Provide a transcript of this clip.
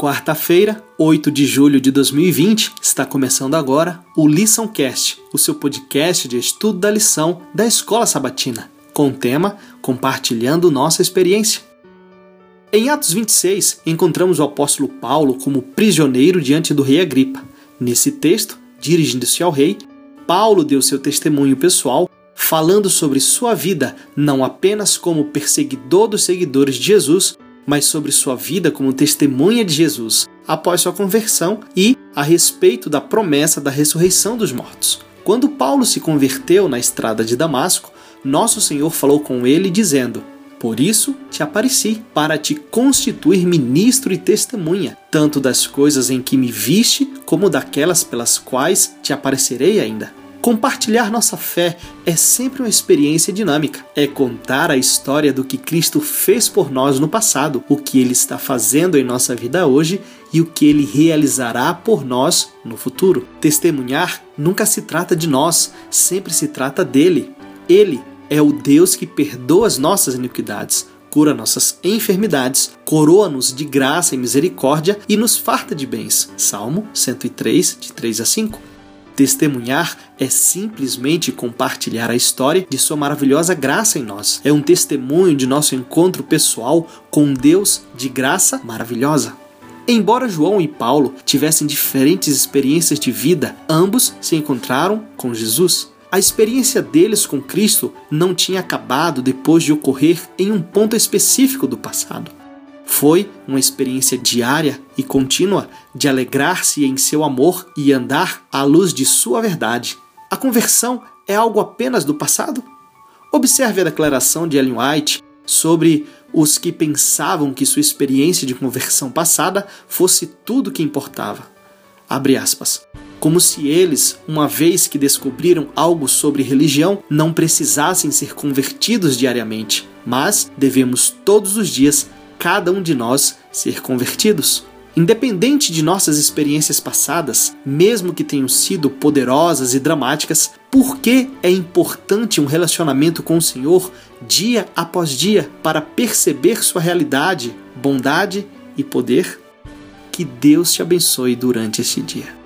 Quarta-feira, 8 de julho de 2020, está começando agora o LiçãoCast, o seu podcast de estudo da lição da Escola Sabatina, com o tema Compartilhando Nossa Experiência. Em Atos 26, encontramos o apóstolo Paulo como prisioneiro diante do rei Agripa. Nesse texto, dirigindo-se ao rei, Paulo deu seu testemunho pessoal, falando sobre sua vida não apenas como perseguidor dos seguidores de Jesus, mas sobre sua vida como testemunha de Jesus após sua conversão e a respeito da promessa da ressurreição dos mortos. Quando Paulo se converteu na estrada de Damasco, nosso Senhor falou com ele, dizendo: Por isso te apareci, para te constituir ministro e testemunha, tanto das coisas em que me viste, como daquelas pelas quais te aparecerei ainda. Compartilhar nossa fé é sempre uma experiência dinâmica. É contar a história do que Cristo fez por nós no passado, o que ele está fazendo em nossa vida hoje e o que ele realizará por nós no futuro. Testemunhar nunca se trata de nós, sempre se trata dele. Ele é o Deus que perdoa as nossas iniquidades, cura nossas enfermidades, coroa-nos de graça e misericórdia e nos farta de bens. Salmo 103, de 3 a 5. Testemunhar é simplesmente compartilhar a história de Sua maravilhosa graça em nós. É um testemunho de nosso encontro pessoal com Deus de graça maravilhosa. Embora João e Paulo tivessem diferentes experiências de vida, ambos se encontraram com Jesus. A experiência deles com Cristo não tinha acabado depois de ocorrer em um ponto específico do passado. Foi uma experiência diária e contínua de alegrar-se em seu amor e andar à luz de sua verdade. A conversão é algo apenas do passado? Observe a declaração de Ellen White sobre os que pensavam que sua experiência de conversão passada fosse tudo que importava. Abre aspas. Como se eles, uma vez que descobriram algo sobre religião, não precisassem ser convertidos diariamente, mas devemos todos os dias cada um de nós ser convertidos. Independente de nossas experiências passadas, mesmo que tenham sido poderosas e dramáticas, por que é importante um relacionamento com o Senhor dia após dia para perceber sua realidade, bondade e poder? Que Deus te abençoe durante este dia.